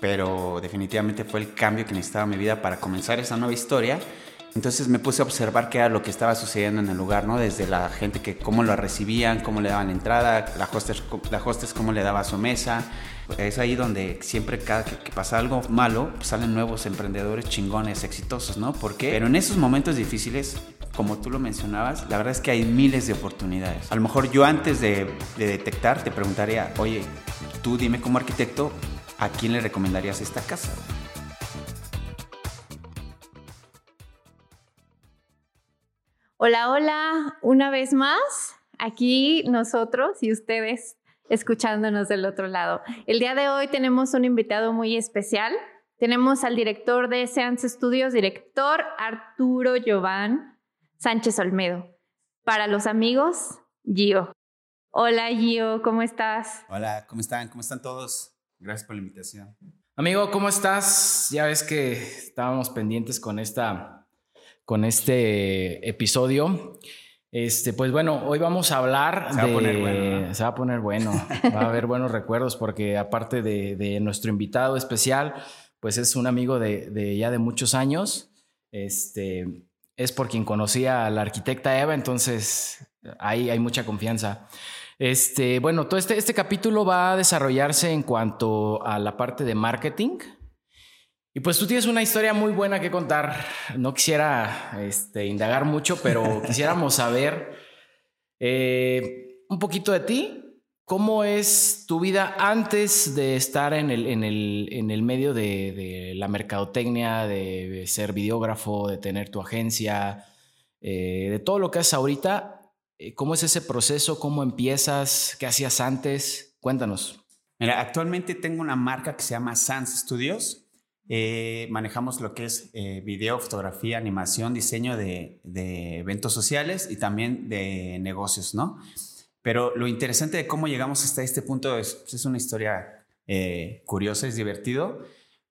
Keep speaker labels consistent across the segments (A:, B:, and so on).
A: pero definitivamente fue el cambio que necesitaba mi vida para comenzar esa nueva historia. Entonces me puse a observar qué era lo que estaba sucediendo en el lugar, ¿no? Desde la gente que cómo lo recibían, cómo le daban entrada, la hostess, la hostess cómo le daba su mesa. Es ahí donde siempre cada que, pasa algo malo, salen nuevos emprendedores chingones, exitosos, ¿no? ¿Por qué? Pero en esos momentos difíciles, como tú lo mencionabas, la verdad es que hay miles de oportunidades. A lo mejor yo antes de, de detectar te preguntaría, oye, tú dime como arquitecto, ¿a quién le recomendarías esta casa?
B: Hola, hola, una vez más, aquí nosotros y ustedes escuchándonos del otro lado. El día de hoy tenemos un invitado muy especial. Tenemos al director de Seance Studios, director Arturo Giován Sánchez Olmedo. Para los amigos, Gio. Hola Gio, ¿cómo estás?
A: Hola, ¿cómo están? ¿Cómo están todos? Gracias por la invitación.
C: Amigo, ¿cómo estás? Ya ves que estábamos pendientes con esta con este episodio. Este, pues bueno, hoy vamos a hablar
A: se va A poner bueno,
C: Se va a poner bueno. va a haber buenos recuerdos porque aparte de, nuestro invitado especial, pues es un amigo de, ya de muchos años. Este, es por quien conocía a la arquitecta Eva, entonces ahí hay mucha confianza. Este, bueno, todo este, este capítulo va a desarrollarse en cuanto a la parte de marketing, y pues tú tienes una historia muy buena que contar. No quisiera este, indagar mucho, pero quisiéramos saber eh, un poquito de ti. ¿Cómo es tu vida antes de estar en el, en el, en el medio de, la mercadotecnia, de ser videógrafo, de tener tu agencia, eh, de todo lo que haces ahorita? Eh, ¿Cómo es ese proceso? ¿Cómo empiezas? ¿Qué hacías antes? Cuéntanos.
A: Mira, actualmente tengo una marca que se llama Sans Studios eh, manejamos lo que es eh, video, fotografía, animación, diseño de, eventos sociales y también de negocios, ¿no? Pero lo interesante de cómo llegamos hasta este punto es, es una historia eh, curiosa, es divertido,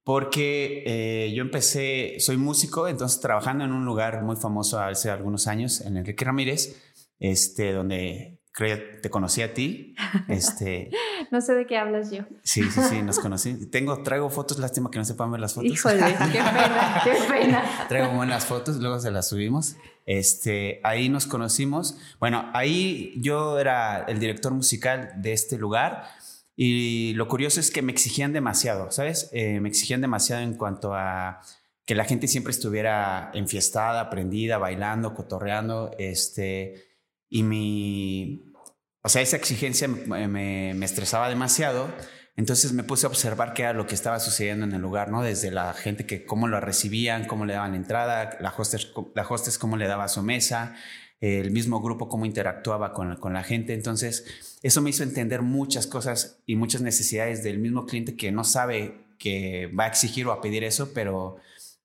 A: porque yo empecé, soy músico, entonces trabajando en un lugar muy famoso hace algunos años, en Enrique Ramírez, este, donde creo te conocí a ti. Este,
B: no sé de qué hablas yo.
A: Sí, sí, sí, nos conocí. Tengo, traigo fotos, lástima que no sepan ver las fotos.
B: Híjole, qué pena, qué pena.
A: traigo buenas fotos, luego se las subimos. Este, ahí nos conocimos. Bueno, ahí yo era el director musical de este lugar y lo curioso es que me exigían demasiado, ¿sabes? Eh, me exigían demasiado en cuanto a que la gente siempre estuviera enfiestada, prendida, bailando, cotorreando, este y mi, o sea, esa exigencia me, estresaba demasiado. Entonces me puse a observar qué era lo que estaba sucediendo en el lugar, ¿no? Desde la gente que cómo lo recibían, cómo le daban entrada, la hostess, la hostess cómo le daba su mesa, el mismo grupo cómo interactuaba con, con, la gente. Entonces eso me hizo entender muchas cosas y muchas necesidades del mismo cliente que no sabe que va a exigir o a pedir eso, pero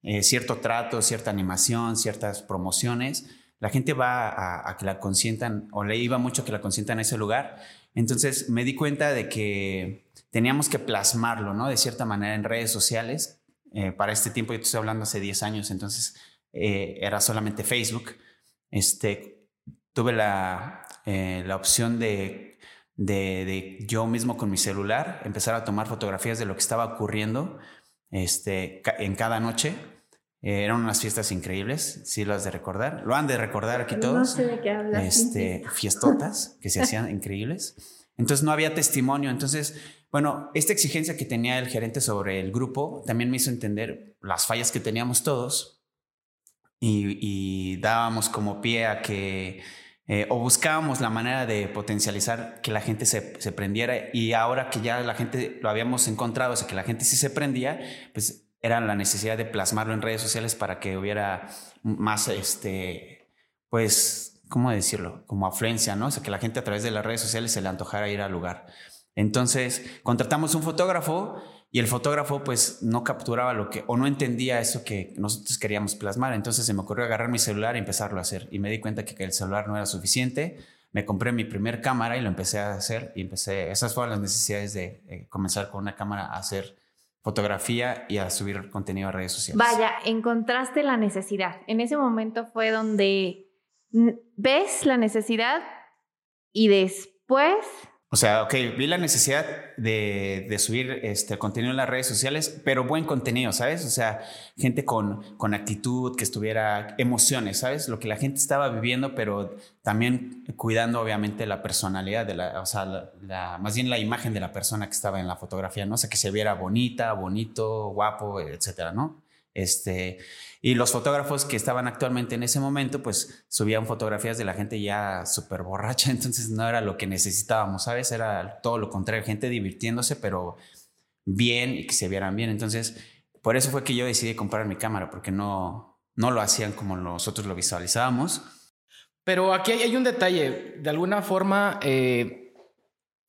A: eh, cierto trato, cierta animación, ciertas promociones la gente va a, que la consientan, o le iba mucho que la consientan a ese lugar. Entonces me di cuenta de que teníamos que plasmarlo, ¿no? De cierta manera en redes sociales. Eh, para este tiempo, yo estoy hablando hace 10 años, entonces eh, era solamente Facebook. Este, tuve la, eh, la opción de, de, de, yo mismo con mi celular empezar a tomar fotografías de lo que estaba ocurriendo este, en cada noche eh, eran unas fiestas increíbles, sí lo has de recordar. Lo han de recordar aquí todos.
B: No sé de qué hablas.
A: Este, fiestotas que se hacían increíbles. Entonces no había testimonio. Entonces, bueno, esta exigencia que tenía el gerente sobre el grupo también me hizo entender las fallas que teníamos todos y, dábamos como pie a que, eh, o buscábamos la manera de potencializar que la gente se, se, prendiera y ahora que ya la gente lo habíamos encontrado, o sea, que la gente sí se prendía, pues era la necesidad de plasmarlo en redes sociales para que hubiera más, este, pues, ¿cómo decirlo? Como afluencia, ¿no? O sea, que la gente a través de las redes sociales se le antojara ir al lugar. Entonces, contratamos un fotógrafo y el fotógrafo pues no capturaba lo que, o no entendía eso que nosotros queríamos plasmar. Entonces se me ocurrió agarrar mi celular y empezarlo a hacer. Y me di cuenta que el celular no era suficiente. Me compré mi primer cámara y lo empecé a hacer. Y empecé, esas fueron las necesidades de eh, comenzar con una cámara a hacer fotografía y a subir contenido a redes sociales.
B: Vaya, encontraste la necesidad. En ese momento fue donde ves la necesidad y después
A: O sea, ok, vi la necesidad de, subir este contenido en las redes sociales, pero buen contenido, ¿sabes? O sea, gente con, con actitud, que estuviera emociones, ¿sabes? Lo que la gente estaba viviendo, pero también cuidando obviamente la personalidad de la, o sea, la, más bien la imagen de la persona que estaba en la fotografía, ¿no? O sea, que se viera bonita, bonito, guapo, etcétera, ¿no? Este, y los fotógrafos que estaban actualmente en ese momento, pues subían fotografías de la gente ya súper borracha, entonces no era lo que necesitábamos, ¿sabes? Era todo lo contrario, gente divirtiéndose, pero bien y que se vieran bien. Entonces, por eso fue que yo decidí comprar mi cámara, porque no, no lo hacían como nosotros lo visualizábamos.
C: Pero aquí hay un detalle, de alguna forma... Eh,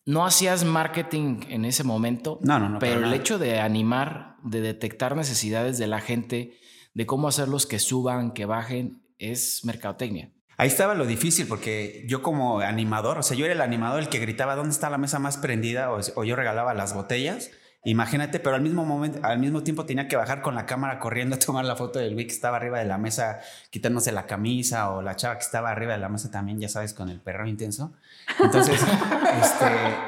C: no hacías marketing en ese momento,
A: no, no, no,
C: pero el hecho de animar, de detectar necesidades de la gente, de cómo hacerlos que suban, que bajen, es mercadotecnia.
A: Ahí estaba lo difícil porque yo como animador, o sea, yo era el animador el que gritaba dónde está la mesa más prendida o, o yo regalaba las botellas Imagínate, pero al mismo momento, al mismo tiempo tenía que bajar con la cámara corriendo a tomar la foto del güey que estaba arriba de la mesa quitándose la camisa o la chava que estaba arriba de la mesa también, ya sabes, con el perro intenso. Entonces, este,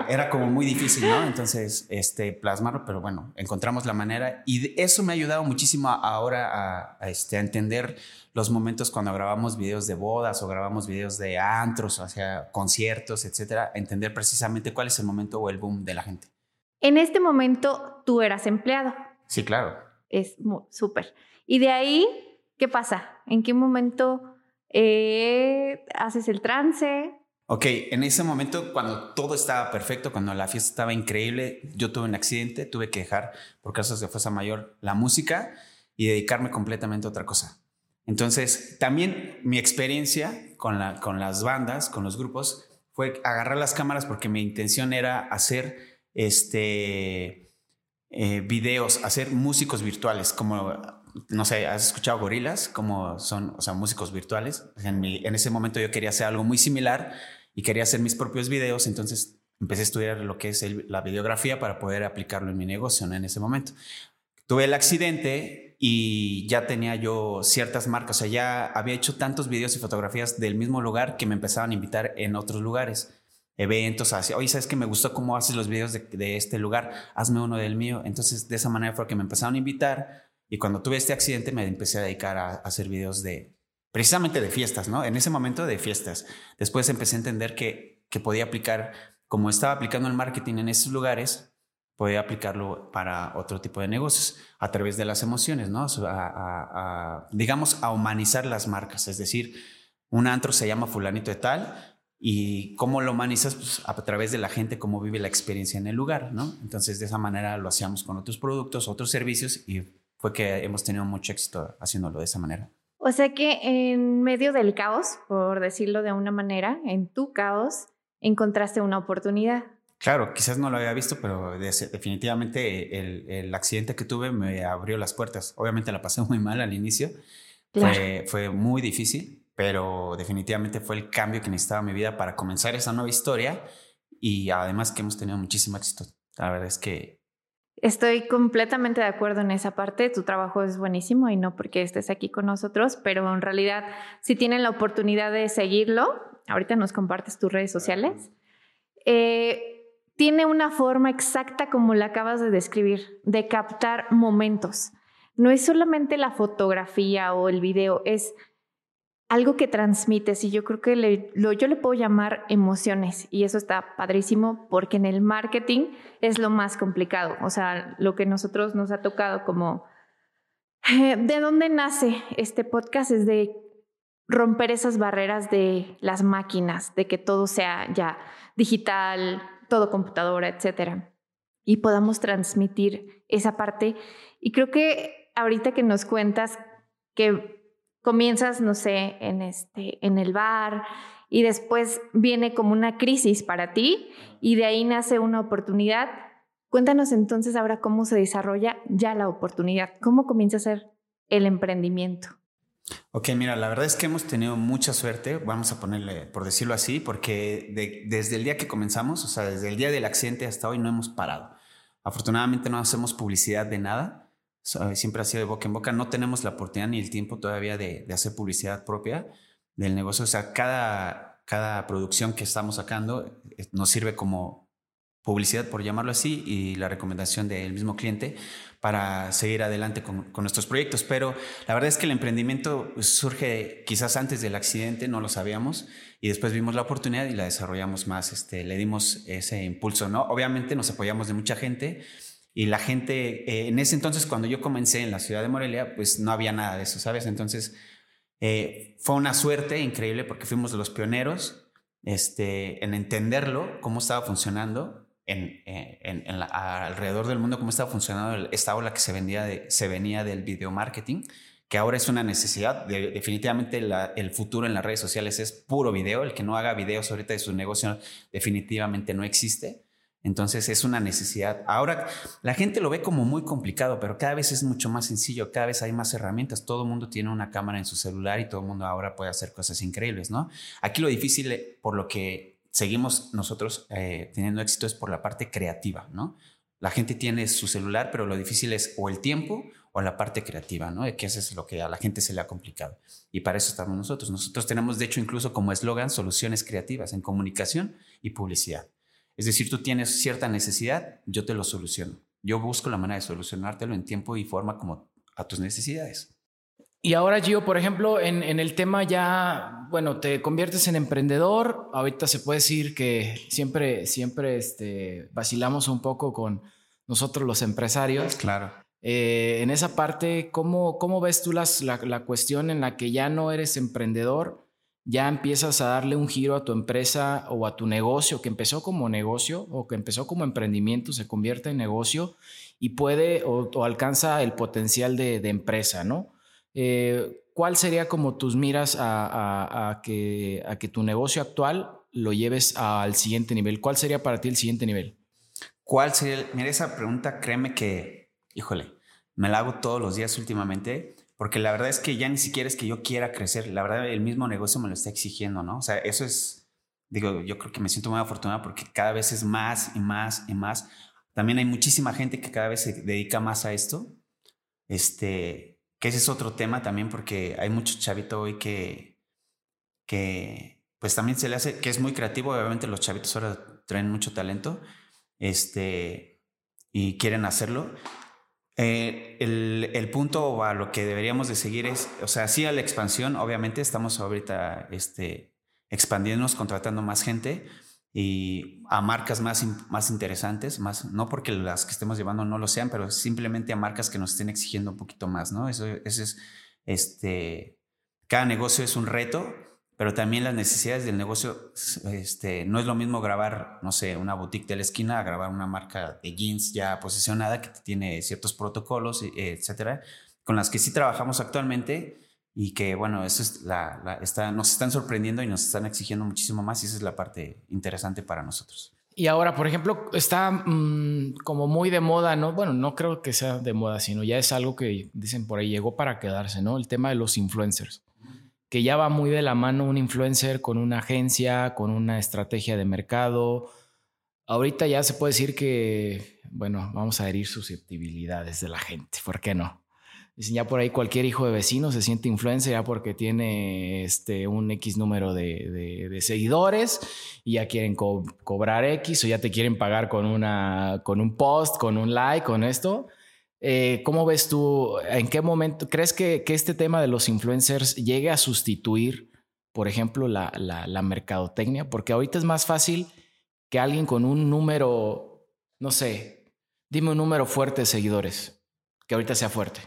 A: era como muy difícil, ¿no? Entonces, este, plasmarlo, pero bueno, encontramos la manera y eso me ha ayudado muchísimo ahora a, este, a entender los momentos cuando grabamos videos de bodas o grabamos videos de antros, o sea, conciertos, etcétera, entender precisamente cuál es el momento o el boom de la gente.
B: En este momento tú eras empleado.
A: Sí, claro.
B: Es súper. Y de ahí, ¿qué pasa? ¿En qué momento eh, haces el trance?
A: Ok, en ese momento, cuando todo estaba perfecto, cuando la fiesta estaba increíble, yo tuve un accidente, tuve que dejar, por casos de fuerza mayor, la música y dedicarme completamente a otra cosa. Entonces, también mi experiencia con, la, con las bandas, con los grupos, fue agarrar las cámaras porque mi intención era hacer este, eh, videos, hacer músicos virtuales, como, no sé, ¿has escuchado gorilas? Como son, o sea, músicos virtuales. En, en ese momento yo quería hacer algo muy similar y quería hacer mis propios videos, entonces empecé a estudiar lo que es la videografía para poder aplicarlo en mi negocio en ese momento. Tuve el accidente y ya tenía yo ciertas marcas, o sea, ya había hecho tantos videos y fotografías del mismo lugar que me empezaban a invitar en otros lugares eventos, así, oye, ¿sabes que me gustó cómo haces los videos de, este lugar? Hazme uno del mío. Entonces, de esa manera fue que me empezaron a invitar y cuando tuve este accidente me empecé a dedicar a, hacer videos de, precisamente de fiestas, ¿no? En ese momento de fiestas. Después empecé a entender que, que podía aplicar, como estaba aplicando el marketing en esos lugares, podía aplicarlo para otro tipo de negocios a través de las emociones, ¿no? A, digamos, a humanizar las marcas. Es decir, un antro se llama fulanito de tal y cómo lo humanizas pues, a través de la gente, cómo vive la experiencia en el lugar, ¿no? Entonces, de esa manera lo hacíamos con otros productos, otros servicios y fue que hemos tenido mucho éxito haciéndolo de esa manera.
B: O sea que en medio del caos, por decirlo de una manera, en tu caos, encontraste una oportunidad.
A: Claro, quizás no lo había visto, pero definitivamente el, el accidente que tuve me abrió las puertas. Obviamente la pasé muy mal al inicio, fue, fue muy difícil, pero definitivamente fue el cambio que necesitaba mi vida para comenzar esa nueva historia y además que hemos tenido muchísimo éxito. La verdad es que...
B: Estoy completamente de acuerdo en esa parte. Tu trabajo es buenísimo y no porque estés aquí con nosotros, pero en realidad si tienen la oportunidad de seguirlo, ahorita nos compartes tus redes sociales, eh, tiene una forma exacta como la acabas de describir, de captar momentos. No es solamente la fotografía o el video, es algo que transmites y yo creo que lo, yo le puedo llamar emociones y eso está padrísimo porque en el marketing es lo más complicado, o sea, lo que nosotros nos ha tocado como... Eh, ¿De dónde nace este podcast? Es de romper esas barreras de las máquinas, de que todo sea ya digital, todo computadora, etcétera, y podamos transmitir esa parte. Y creo que ahorita que nos cuentas que comienzas, no sé, en, este, en el bar y después viene como una crisis para ti y de ahí nace una oportunidad. Cuéntanos entonces ahora cómo se desarrolla ya la oportunidad, cómo comienza a ser el emprendimiento.
A: Ok, mira, la verdad es que hemos tenido mucha suerte, vamos a ponerle, por decirlo así, porque desde el día que comenzamos, o sea, desde el día del accidente hasta hoy no hemos parado. Afortunadamente no hacemos publicidad de nada, siempre ha sido de boca en boca. No tenemos la oportunidad ni el tiempo todavía de, hacer publicidad propia del negocio. O sea, cada, cada producción que estamos sacando eh, nos sirve como publicidad, por llamarlo así, y la recomendación del mismo cliente para seguir adelante con, nuestros proyectos. Pero la verdad es que el emprendimiento surge quizás antes del accidente, no lo sabíamos, y después vimos la oportunidad y la desarrollamos más, este, le dimos ese impulso, ¿no? Obviamente nos apoyamos de mucha gente. Y la gente, eh, en ese entonces, cuando yo comencé en la ciudad de Morelia, pues no había nada de eso, ¿sabes? Entonces, eh, fue una suerte increíble porque fuimos los pioneros este, en entenderlo, cómo estaba funcionando en, eh, en, alrededor del mundo, cómo estaba funcionando esta ola que se, vendía de, se venía del video marketing, que ahora es una necesidad. definitivamente el futuro en las redes sociales es puro video. El que no haga videos ahorita de su negocio definitivamente no existe. Entonces es una necesidad. Ahora la gente lo ve como muy complicado, pero cada vez es mucho más sencillo, cada vez hay más herramientas. Todo el mundo tiene una cámara en su celular y todo el mundo ahora puede hacer cosas increíbles, ¿no? Aquí lo difícil, eh, por lo que seguimos nosotros eh, teniendo éxito, es por la parte creativa, ¿no? La gente tiene su celular, pero lo difícil es o el tiempo o la parte creativa, ¿no? Que eso es lo que a la gente se le ha complicado. Y para eso estamos nosotros. Nosotros tenemos, de hecho, incluso como eslogan, soluciones creativas en comunicación y publicidad. Es decir, tú tienes cierta necesidad, yo te lo soluciono. Yo busco la manera de solucionártelo en tiempo y forma como a tus necesidades.
C: Y ahora, Gio, por ejemplo, en, el tema ya, bueno, te conviertes en emprendedor. Ahorita se puede decir que siempre, siempre este, vacilamos un poco con nosotros los empresarios.
A: Claro.
C: Eh, en esa parte, ¿cómo, cómo ves tú las, la, la, cuestión en la que ya no eres emprendedor ya empiezas a darle un giro a tu empresa o a tu negocio, que empezó como negocio o que empezó como emprendimiento, se convierte en negocio y puede o, alcanza el potencial de, empresa, ¿no? Eh, ¿Cuál sería como tus miras a, que, a que tu negocio actual lo lleves al siguiente nivel? ¿Cuál sería para ti el siguiente nivel?
A: ¿Cuál sería? Mira, esa pregunta, créeme que, híjole, me la hago todos los días últimamente porque la verdad es que ya ni siquiera es que yo quiera crecer, la verdad el mismo negocio me lo está exigiendo, ¿no? O sea, eso es, digo, yo creo que me siento muy afortunado porque cada vez es más y más y más. También hay muchísima gente que cada vez se dedica más a esto, este, que ese es otro tema también porque hay mucho chavito hoy que, que pues también se le hace, que es muy creativo, obviamente los chavitos ahora traen mucho talento, este, y quieren hacerlo, eh, el, punto a lo que deberíamos de seguir es, o sea, sí a la expansión, obviamente estamos ahorita este, expandiéndonos, contratando más gente y a marcas más, más interesantes, más, no porque las que estemos llevando no lo sean, pero simplemente a marcas que nos estén exigiendo un poquito más, ¿no? Eso, eso es, este, cada negocio es un reto pero también las necesidades del negocio, este, no es lo mismo grabar, no sé, una boutique de la esquina a grabar una marca de jeans ya posicionada que tiene ciertos protocolos, etcétera, con las que sí trabajamos actualmente y que, bueno, eso es la, está, nos están sorprendiendo y nos están exigiendo muchísimo más y esa es la parte interesante para nosotros.
C: Y ahora, por ejemplo, está mm, como muy de moda, ¿no? Bueno, no creo que sea de moda, sino ya es algo que dicen por ahí, llegó para quedarse, ¿no? El tema de los influencers que ya va muy de la mano un influencer con una agencia, con una estrategia de mercado. Ahorita ya se puede decir que, bueno, vamos a herir susceptibilidades de la gente, ¿por qué no? Dicen ya por ahí cualquier hijo de vecino se siente influencer ya porque tiene este, un X número de, seguidores y ya quieren cobrar X o ya te quieren pagar con, una, con un post, con un like, con esto. Eh, ¿Cómo ves tú? ¿En qué momento crees que, este tema de los influencers llegue a sustituir, por ejemplo, la, mercadotecnia? Porque ahorita es más fácil que alguien con un número, no sé, dime un número fuerte de seguidores, que ahorita sea fuerte.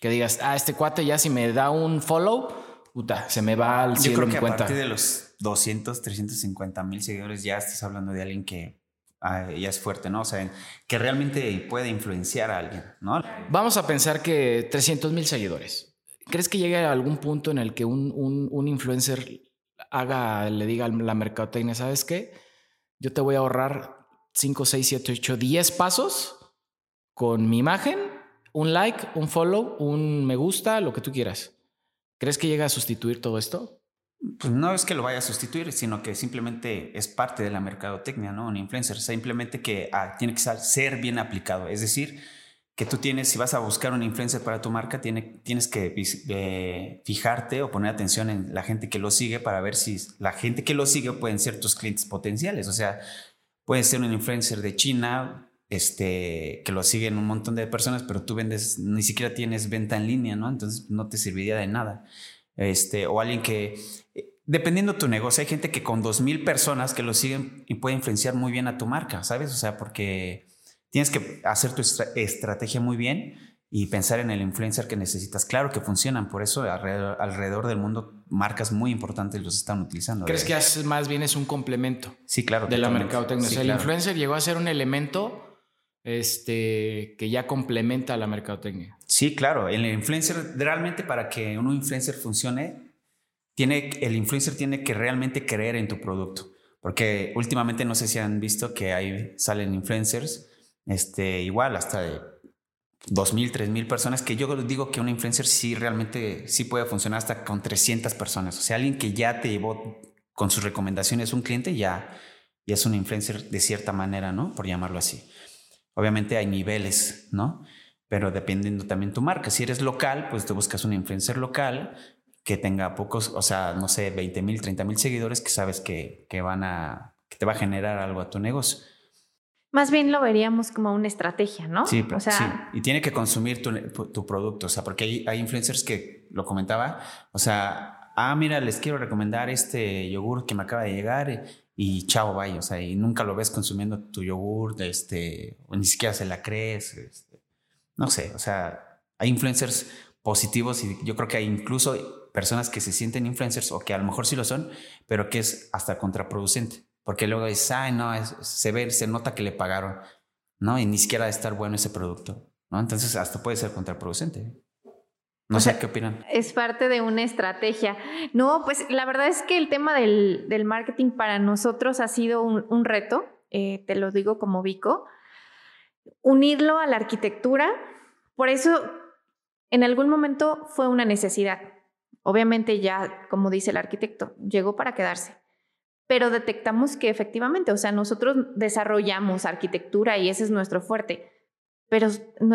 C: Que digas, ah, este cuate ya si me da un follow, puta, se me va al cielo
A: Yo creo que a partir de los 200, 350 mil seguidores ya estás hablando de alguien que Ya es fuerte, ¿no? O sea, que realmente puede influenciar a alguien, ¿no?
C: Vamos a pensar que 300 mil seguidores. ¿Crees que llegue a algún punto en el que un, un, influencer haga, le diga a la mercadotecnia, ¿sabes qué? Yo te voy a ahorrar 5, 6, 7, 8, 10 pasos con mi imagen, un like, un follow, un me gusta, lo que tú quieras. ¿Crees que llega a sustituir todo esto?
A: Pues no es que lo vaya a sustituir, sino que simplemente es parte de la mercadotecnia, ¿no? Un influencer, simplemente que ah, tiene que ser bien aplicado. Es decir, que tú tienes, si vas a buscar un influencer para tu marca, tiene, tienes que eh, fijarte o poner atención en la gente que lo sigue para ver si la gente que lo sigue pueden ser tus clientes potenciales. O sea, puede ser un influencer de China, este, que lo siguen un montón de personas, pero tú vendes, ni siquiera tienes venta en línea, ¿no? Entonces no te serviría de nada. Este, o alguien que, dependiendo de tu negocio, hay gente que con dos mil personas que lo siguen y puede influenciar muy bien a tu marca, ¿sabes? O sea, porque Tienes que hacer tu estrategia muy bien y pensar en el influencer que necesitas. Claro que funcionan, por eso alrededor, del mundo marcas muy importantes los están utilizando.
C: ¿Crees que más bien es un complemento?
A: Sí, claro.
C: De la mercadotecnia. el influencer llegó a ser un elemento este, que ya complementa la mercadotecnia.
A: Sí, claro. El influencer, realmente para que un influencer funcione, tiene, el influencer tiene que realmente creer en tu producto. Porque últimamente no sé si han visto que ahí salen influencers este, igual hasta de 2.000, 3.000 personas, que yo digo que un influencer sí realmente sí puede funcionar hasta con 300 personas. O sea, alguien que ya te llevó con sus recomendaciones un cliente ya, ya es un influencer de cierta manera, ¿no? Por llamarlo así. Obviamente hay niveles, ¿no? Pero dependiendo también tu marca. Si eres local, pues te buscas un influencer local que tenga pocos, o sea, no sé, 20 mil, 30 mil seguidores que sabes que, que van a, que te va a generar algo a tu negocio.
B: Más bien lo veríamos como una estrategia, ¿no?
A: Sí, o sea, sí. Y tiene que consumir tu, producto, o sea, porque hay, hay, influencers que lo comentaba, o sea, ah, mira, les quiero recomendar este yogur que me acaba de llegar y, chao, vaya, o sea, y nunca lo ves consumiendo tu yogur, este, ni siquiera se la crees, este, no sé, o sea, hay influencers positivos y yo creo que hay incluso personas que se sienten influencers o que a lo mejor sí lo son, pero que es hasta contraproducente. Porque luego dices, ay, no, se ve, se nota que le pagaron, ¿no? Y ni siquiera de estar bueno ese producto, ¿no? Entonces hasta puede ser contraproducente. No sé qué opinan.
B: Es parte de una estrategia. No, pues la verdad es que el tema del, del marketing para nosotros ha sido un, reto, eh, te lo digo como Vico, unirlo a la arquitectura. Por eso, en algún momento fue una necesidad. Obviamente ya, como dice el arquitecto, llegó para quedarse pero detectamos que efectivamente, o sea, nosotros desarrollamos arquitectura y ese es nuestro fuerte, pero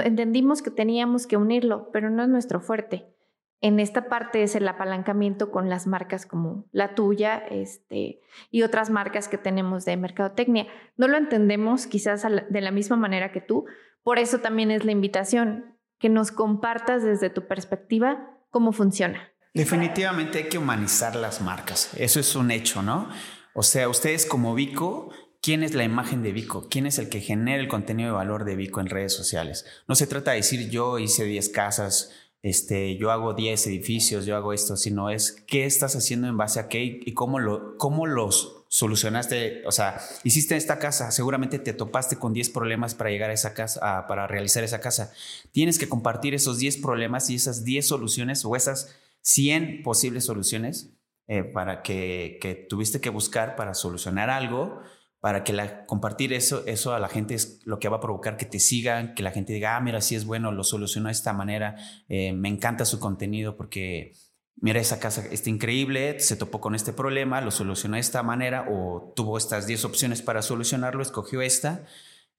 B: entendimos que teníamos que unirlo, pero no es nuestro fuerte. En esta parte es el apalancamiento con las marcas como la tuya este, y otras marcas que tenemos de mercadotecnia. No lo entendemos quizás de la misma manera que tú, por eso también es la invitación, que nos compartas desde tu perspectiva cómo funciona.
A: Definitivamente hay que humanizar las marcas, eso es un hecho, ¿no? O sea, ustedes como Vico, ¿quién es la imagen de Vico? ¿Quién es el que genera el contenido de valor de Vico en redes sociales? No se trata de decir yo hice 10 casas, este, yo hago 10 edificios, yo hago esto, sino es qué estás haciendo en base a qué y cómo, lo, cómo los solucionaste. O sea, hiciste esta casa, seguramente te topaste con 10 problemas para llegar a esa casa, para realizar esa casa. Tienes que compartir esos 10 problemas y esas 10 soluciones o esas 100 posibles soluciones eh, para que, que, tuviste que buscar para solucionar algo, para que compartir eso, eso a la gente es lo que va a provocar que te sigan, que la gente diga, ah, mira, sí es bueno, lo solucionó de esta manera, eh, me encanta su contenido porque, mira, esa casa está increíble, se topó con este problema, lo solucionó de esta manera o tuvo estas 10 opciones para solucionarlo, escogió esta.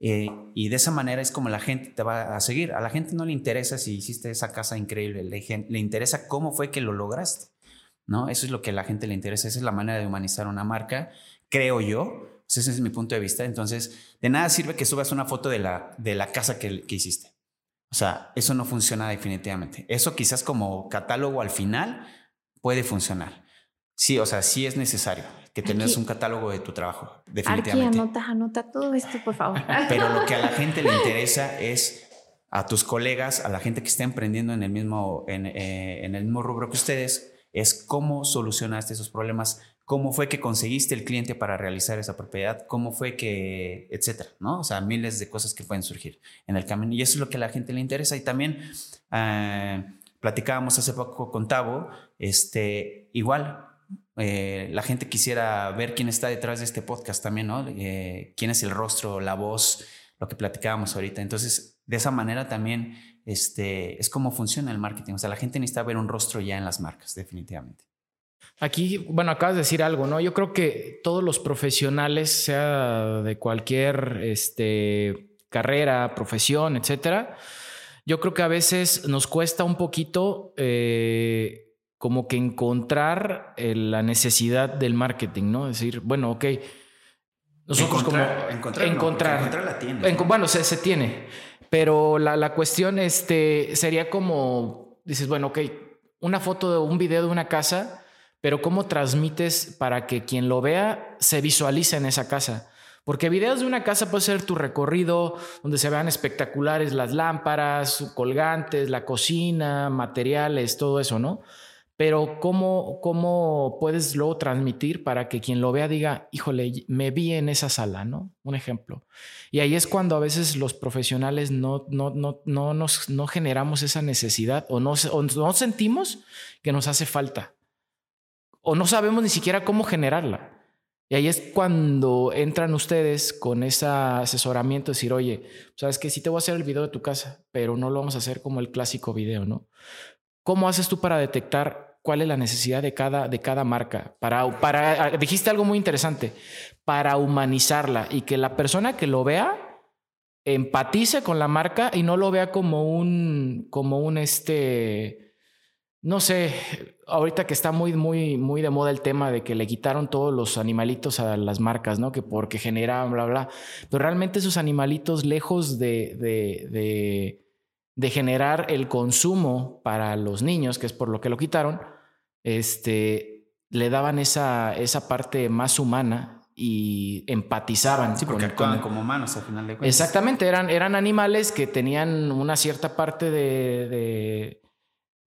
A: Eh, y de esa manera es como la gente te va a seguir. A la gente no le interesa si hiciste esa casa increíble, le, le interesa cómo fue que lo lograste. ¿no? Eso es lo que a la gente le interesa, esa es la manera de humanizar una marca, creo yo, ese es mi punto de vista. Entonces, de nada sirve que subas una foto de la, de la casa que, que hiciste. O sea, eso no funciona definitivamente. Eso quizás como catálogo al final puede funcionar. Sí, o sea, sí es necesario que tengas un catálogo de tu trabajo, definitivamente.
B: Aquí anota, anota todo esto, por favor.
A: Pero lo que a la gente le interesa es a tus colegas, a la gente que está emprendiendo en el mismo, en, eh, en el mismo rubro que ustedes, es cómo solucionaste esos problemas, cómo fue que conseguiste el cliente para realizar esa propiedad, cómo fue que, etcétera, ¿no? O sea, miles de cosas que pueden surgir en el camino. Y eso es lo que a la gente le interesa. Y también eh, platicábamos hace poco con Tavo, este, igual. Eh, la gente quisiera ver quién está detrás de este podcast también, ¿no? Eh, quién es el rostro, la voz, lo que platicábamos ahorita. Entonces, de esa manera también este, es como funciona el marketing. O sea, la gente necesita ver un rostro ya en las marcas, definitivamente.
C: Aquí, bueno, acabas de decir algo, ¿no? Yo creo que todos los profesionales, sea de cualquier este, carrera, profesión, etcétera, yo creo que a veces nos cuesta un poquito eh, como que encontrar eh, la necesidad del marketing, ¿no? Decir, bueno, ok,
A: nosotros como encontrar, encontrar, la tienda.
C: bueno, se, se, tiene, pero la, la, cuestión este, sería como, dices, bueno, ok, una foto de un video de una casa, pero ¿cómo transmites para que quien lo vea se visualice en esa casa? Porque videos de una casa puede ser tu recorrido, donde se vean espectaculares las lámparas, colgantes, la cocina, materiales, todo eso, ¿no? pero ¿cómo, ¿cómo puedes luego transmitir para que quien lo vea diga, híjole, me vi en esa sala, ¿no? Un ejemplo. Y ahí es cuando a veces los profesionales no, no, no, no, no generamos esa necesidad o no, o no sentimos que nos hace falta o no sabemos ni siquiera cómo generarla. Y ahí es cuando entran ustedes con ese asesoramiento, decir, oye, sabes que sí te voy a hacer el video de tu casa, pero no lo vamos a hacer como el clásico video, ¿no? ¿Cómo haces tú para detectar cuál es la necesidad de cada, de cada marca. Para, para, ah, dijiste algo muy interesante, para humanizarla y que la persona que lo vea empatice con la marca y no lo vea como un, como un este, no sé, ahorita que está muy, muy, muy de moda el tema de que le quitaron todos los animalitos a las marcas, ¿no? Que porque generan, bla, bla. Pero realmente esos animalitos, lejos de, de, de de generar el consumo para los niños, que es por lo que lo quitaron, este, le daban esa, esa parte más humana y empatizaban.
A: Sí, porque con, como humanos al final de cuentas.
C: Exactamente, eran, eran animales que tenían una cierta parte de,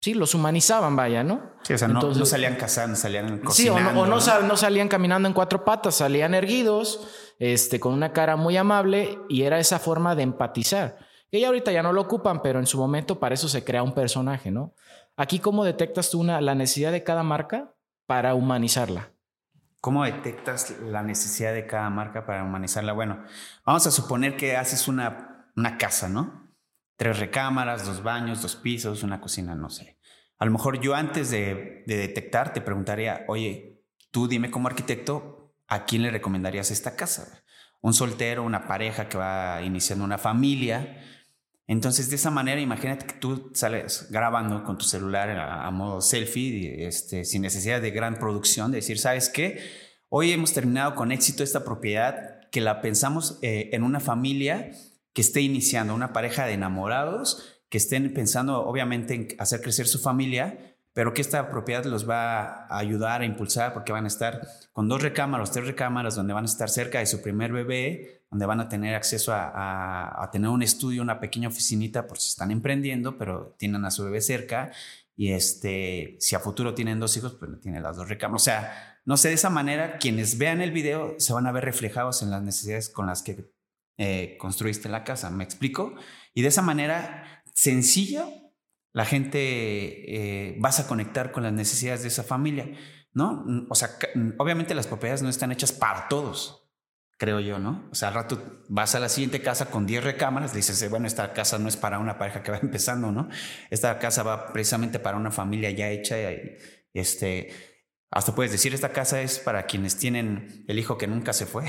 C: Sí, los humanizaban, vaya, ¿no?
A: Sí, o sea, no, salían cazando, salían cocinando.
C: Sí, o, no, no, no, salían caminando en cuatro patas, salían erguidos, este, con una cara muy amable y era esa forma de empatizar que ya ahorita ya no lo ocupan, pero en su momento para eso se crea un personaje, ¿no? Aquí, ¿cómo detectas tú una, la necesidad de cada marca para humanizarla?
A: ¿Cómo detectas la necesidad de cada marca para humanizarla? Bueno, vamos a suponer que haces una, una casa, ¿no? Tres recámaras, dos baños, dos pisos, una cocina, no sé. A lo mejor yo antes de, de detectar te preguntaría, oye, tú dime como arquitecto, ¿a quién le recomendarías esta casa? Un soltero, una pareja que va iniciando una familia, entonces, de esa manera, imagínate que tú sales grabando con tu celular a, modo selfie, este, sin necesidad de gran producción, de decir, ¿sabes qué? Hoy hemos terminado con éxito esta propiedad que la pensamos eh, en una familia que esté iniciando, una pareja de enamorados que estén pensando, obviamente, en hacer crecer su familia, pero que esta propiedad los va a ayudar a impulsar porque van a estar con dos recámaras, tres recámaras, donde van a estar cerca de su primer bebé, donde van a tener acceso a, tener un estudio, una pequeña oficinita por si están emprendiendo, pero tienen a su bebé cerca. Y este, si a futuro tienen dos hijos, pues tienen las dos recámaras. O sea, no sé, de esa manera, quienes vean el video se van a ver reflejados en las necesidades con las que eh, construiste la casa. ¿Me explico? Y de esa manera sencilla, la gente eh, vas a conectar con las necesidades de esa familia, ¿no? O sea, obviamente las propiedades no están hechas para todos creo yo, ¿no? O sea, al rato vas a la siguiente casa con 10 recámaras, dices, bueno, esta casa no es para una pareja que va empezando, ¿no? Esta casa va precisamente para una familia ya hecha, este, hasta puedes decir, esta casa es para quienes tienen el hijo que nunca se fue.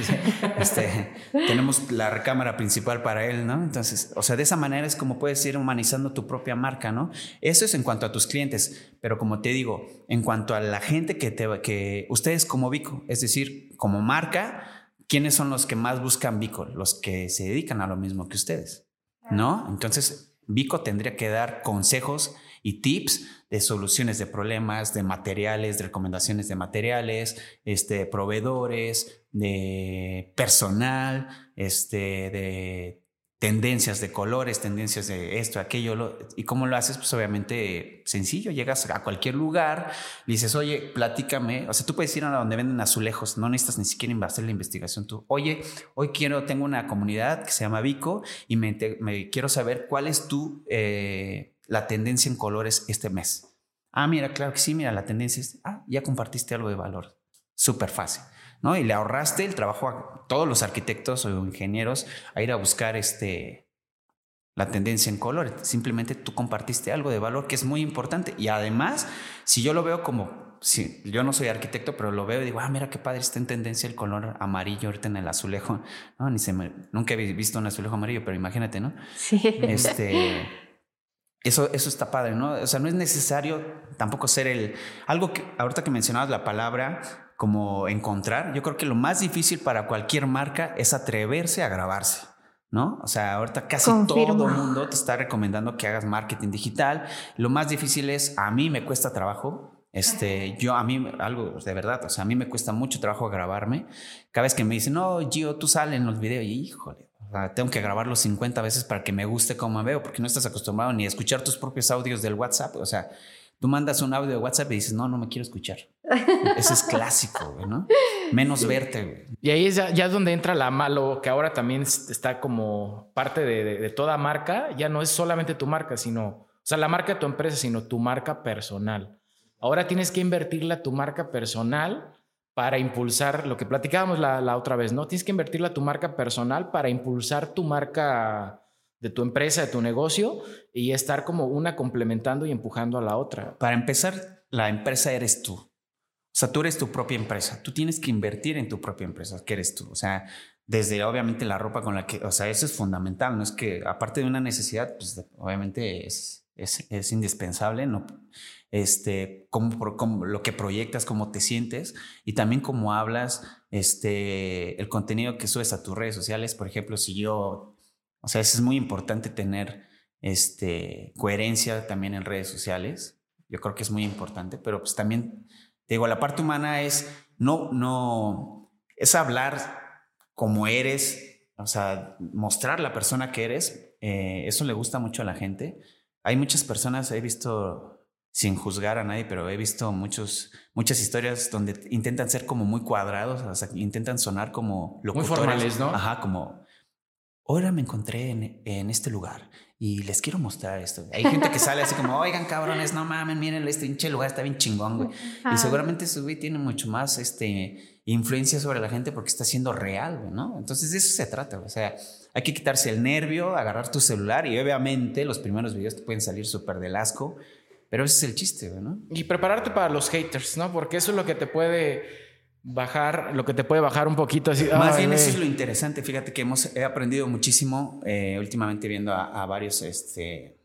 A: este, tenemos la recámara principal para él, ¿no? Entonces, o sea, de esa manera es como puedes ir humanizando tu propia marca, ¿no? Eso es en cuanto a tus clientes, pero como te digo, en cuanto a la gente que te que ustedes como Vico, es decir, como marca, ¿quiénes son los que más buscan Vico? Los que se dedican a lo mismo que ustedes, ¿no? Entonces, Vico tendría que dar consejos y tips de soluciones de problemas, de materiales, de recomendaciones de materiales, este, proveedores, de personal, este, de tendencias de colores, tendencias de esto, aquello. ¿Y cómo lo haces? Pues obviamente sencillo, llegas a cualquier lugar, dices, oye, platícame. O sea, tú puedes ir a donde venden azulejos, no necesitas ni siquiera hacer la investigación tú. Oye, hoy quiero, tengo una comunidad que se llama Vico y me, quiero saber cuál es tu, eh, la tendencia en colores este mes. Ah, mira, claro que sí, mira, la tendencia es, ah, ya compartiste algo de valor. Súper fácil. ¿no? Y le ahorraste el trabajo a todos los arquitectos o ingenieros a ir a buscar este, la tendencia en color. Simplemente tú compartiste algo de valor que es muy importante. Y además, si yo lo veo como sí, yo no soy arquitecto, pero lo veo y digo, ah, mira qué padre está en tendencia el color amarillo ahorita en el azulejo. No, ni se me, nunca he visto un azulejo amarillo, pero imagínate, ¿no?
B: Sí.
A: Este, eso, eso está padre, ¿no? O sea, no es necesario tampoco ser el, algo que, ahorita que mencionabas la palabra, como encontrar, yo creo que lo más difícil para cualquier marca es atreverse a grabarse. ¿no? O sea, ahorita casi todo el mundo te está recomendando que hagas marketing digital. Lo más difícil es, a mí me cuesta trabajo. Este, yo a mí, algo de verdad, o sea, a mí me cuesta mucho trabajo grabarme. Cada vez que me dicen, no, Gio, tú sales en los videos, y híjole, tengo que grabarlos 50 veces para que me guste cómo me veo, porque no estás acostumbrado ni a escuchar tus propios audios del WhatsApp. O sea, Tú mandas un audio de WhatsApp y dices, no, no me quiero escuchar. Eso es clásico, ¿no? Menos verte,
C: Y ahí es ya, ya, es donde entra la malo, que ahora también está como parte de, toda marca. Ya no es solamente tu marca, sino, o sea, la marca de tu empresa, sino tu marca personal. Ahora tienes que invertirle a tu marca personal para impulsar lo que platicábamos la, la otra vez, ¿no? Tienes que invertirle a tu marca personal para impulsar tu marca de tu empresa, de tu negocio y estar como una complementando y empujando a la otra.
A: Para empezar, la empresa eres tú. O sea, tú eres tu propia empresa. Tú tienes que invertir en tu propia empresa, que eres tú. O sea, desde obviamente la ropa con la que, o sea, eso es fundamental. No es que, aparte de una necesidad, pues obviamente es, es, indispensable, ¿no? Este, como, como, lo que proyectas, cómo te sientes y también cómo hablas, este, el contenido que subes a tus redes sociales. Por ejemplo, si yo o sea, es muy importante tener este, coherencia también en redes sociales. Yo creo que es muy importante, pero pues también, te digo, la parte humana es no, no, es hablar como eres, o sea, mostrar la persona que eres. Eh, eso le gusta mucho a la gente. Hay muchas personas, he visto, sin juzgar a nadie, pero he visto muchos, muchas historias donde intentan ser como muy cuadrados, o sea, intentan sonar como
C: locutores. Muy formales, ¿no?
A: Ajá, como ahora me encontré en, este lugar y les quiero mostrar esto. Hay gente que sale así como, oigan, cabrones, no mames, miren, este pinche lugar está bien chingón, güey. Y seguramente su güey tiene mucho más este, influencia sobre la gente porque está siendo real, güey, ¿no? Entonces de eso se trata, O sea, hay que quitarse el nervio, agarrar tu celular y obviamente los primeros videos te pueden salir súper del asco, pero ese es el chiste, güey, ¿no?
C: Y prepararte para los haters, ¿no? Porque eso es lo que te puede bajar, lo que te puede bajar un poquito. Así,
A: Más bien eso es lo interesante. Fíjate que hemos he aprendido muchísimo eh, últimamente viendo a, varios, este,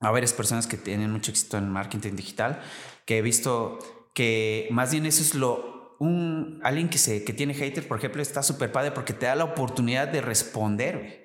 A: a varias personas que tienen mucho éxito en marketing digital, que he visto que más bien eso es lo, un, alguien que, se, que tiene hater, por ejemplo, está súper padre porque te da la oportunidad de responder.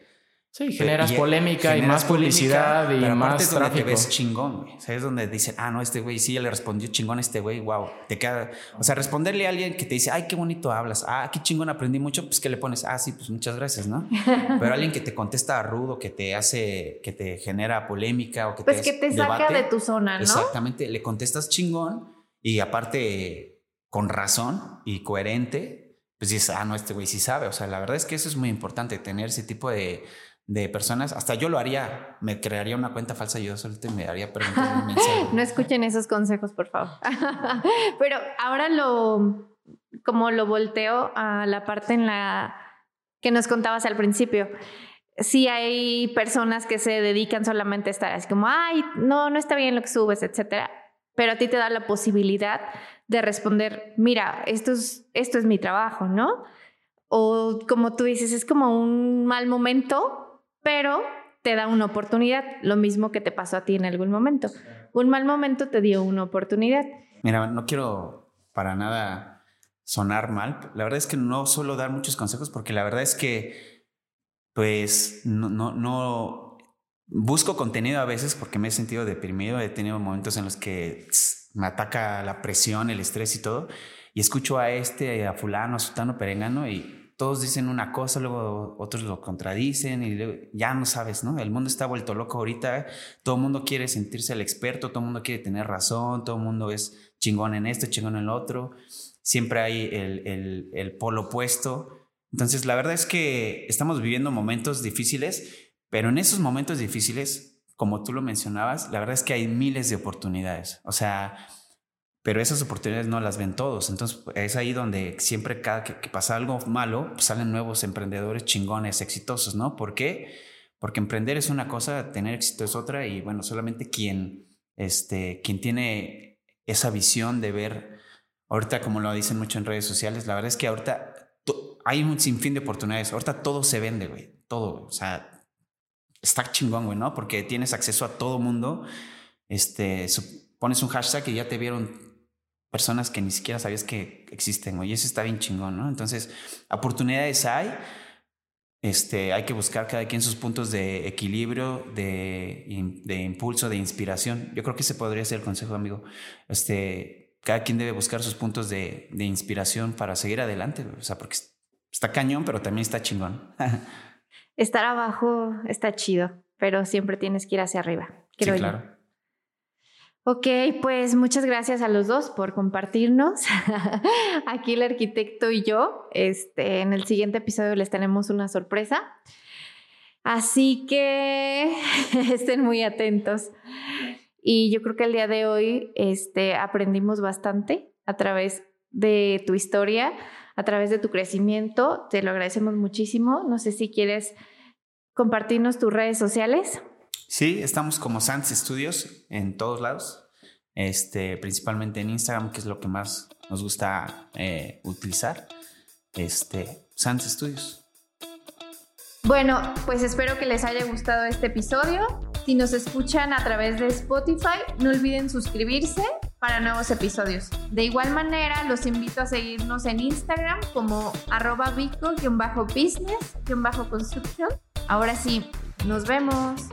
C: Sí, generas polémica y más publicidad y más tráfico.
A: te ves chingón, güey. ¿Sabes? Donde dicen, ah, no, este güey sí ya le respondió chingón a este güey, wow. Te queda, o sea, responderle a alguien que te dice, ay, qué bonito hablas, ah, qué chingón aprendí mucho, pues que le pones, ah, sí, pues muchas gracias, ¿no? Pero alguien que te contesta rudo, que te hace, que te genera polémica o que
B: pues te. Pues que te saca de tu zona, ¿no?
A: Exactamente, le contestas chingón y aparte con razón y coherente, pues dices, ah, no, este güey sí sabe. O sea, la verdad es que eso es muy importante, tener ese tipo de de personas, hasta yo lo haría, me crearía una cuenta falsa yo solamente me daría preguntas.
B: no escuchen esos consejos, por favor. Pero ahora lo, como lo volteo a la parte en la que nos contabas al principio. Sí hay personas que se dedican solamente a estar así como, ay, no, no está bien lo que subes, etcétera. Pero a ti te da la posibilidad de responder, mira, esto es, esto es mi trabajo, ¿no? O como tú dices, es como un mal momento, pero te da una oportunidad, lo mismo que te pasó a ti en algún momento. Un mal momento te dio una oportunidad.
A: Mira, no quiero para nada sonar mal. La verdad es que no suelo dar muchos consejos porque la verdad es que, pues, no, no, no busco contenido a veces porque me he sentido deprimido. He tenido momentos en los que me ataca la presión, el estrés y todo. Y escucho a este, a fulano, a sutano, perengano y todos dicen una cosa, luego otros lo contradicen y ya no sabes, ¿no? El mundo está vuelto loco ahorita, todo el mundo quiere sentirse el experto, todo el mundo quiere tener razón, todo el mundo es chingón en esto, chingón en lo otro, siempre hay el, el polo opuesto. Entonces, la verdad es que estamos viviendo momentos difíciles, pero en esos momentos difíciles, como tú lo mencionabas, la verdad es que hay miles de oportunidades. O sea, pero esas oportunidades no las ven todos. Entonces es ahí donde siempre cada que, pasa algo malo, pues, salen nuevos emprendedores chingones, exitosos, ¿no? ¿Por qué? Porque emprender es una cosa, tener éxito es otra y bueno, solamente quien, este, quien tiene esa visión de ver, ahorita como lo dicen mucho en redes sociales, la verdad es que ahorita hay un sinfín de oportunidades. Ahorita todo se vende, güey. Todo. O sea, está chingón, güey, ¿no? Porque tienes acceso a todo mundo. Este, pones un hashtag y ya te vieron personas que ni siquiera sabías que existen, güey. Y eso está bien chingón, ¿no? Entonces, oportunidades hay. Este, hay que buscar cada quien sus puntos de equilibrio, de, de impulso, de inspiración. Yo creo que ese podría ser el consejo, amigo. Este, cada quien debe buscar sus puntos de, de inspiración para seguir adelante, o sea, porque está cañón, pero también está chingón.
B: Estar abajo está chido, pero siempre tienes que ir hacia arriba. Creo sí, claro. Ok, pues muchas gracias a los dos por compartirnos. Aquí el arquitecto y yo. Este, en el siguiente episodio les tenemos una sorpresa. Así que estén muy atentos. Y yo creo que el día de hoy este, aprendimos bastante a través de tu historia, a través de tu crecimiento. Te lo agradecemos muchísimo. No sé si quieres compartirnos tus redes sociales.
A: Sí, estamos como Sans Studios en todos lados, este, principalmente en Instagram, que es lo que más nos gusta eh, utilizar. Este, Sans Studios.
B: Bueno, pues espero que les haya gustado este episodio. Si nos escuchan a través de Spotify, no olviden suscribirse para nuevos episodios. De igual manera, los invito a seguirnos en Instagram como arroba vico-business-construction. Ahora sí, nos vemos.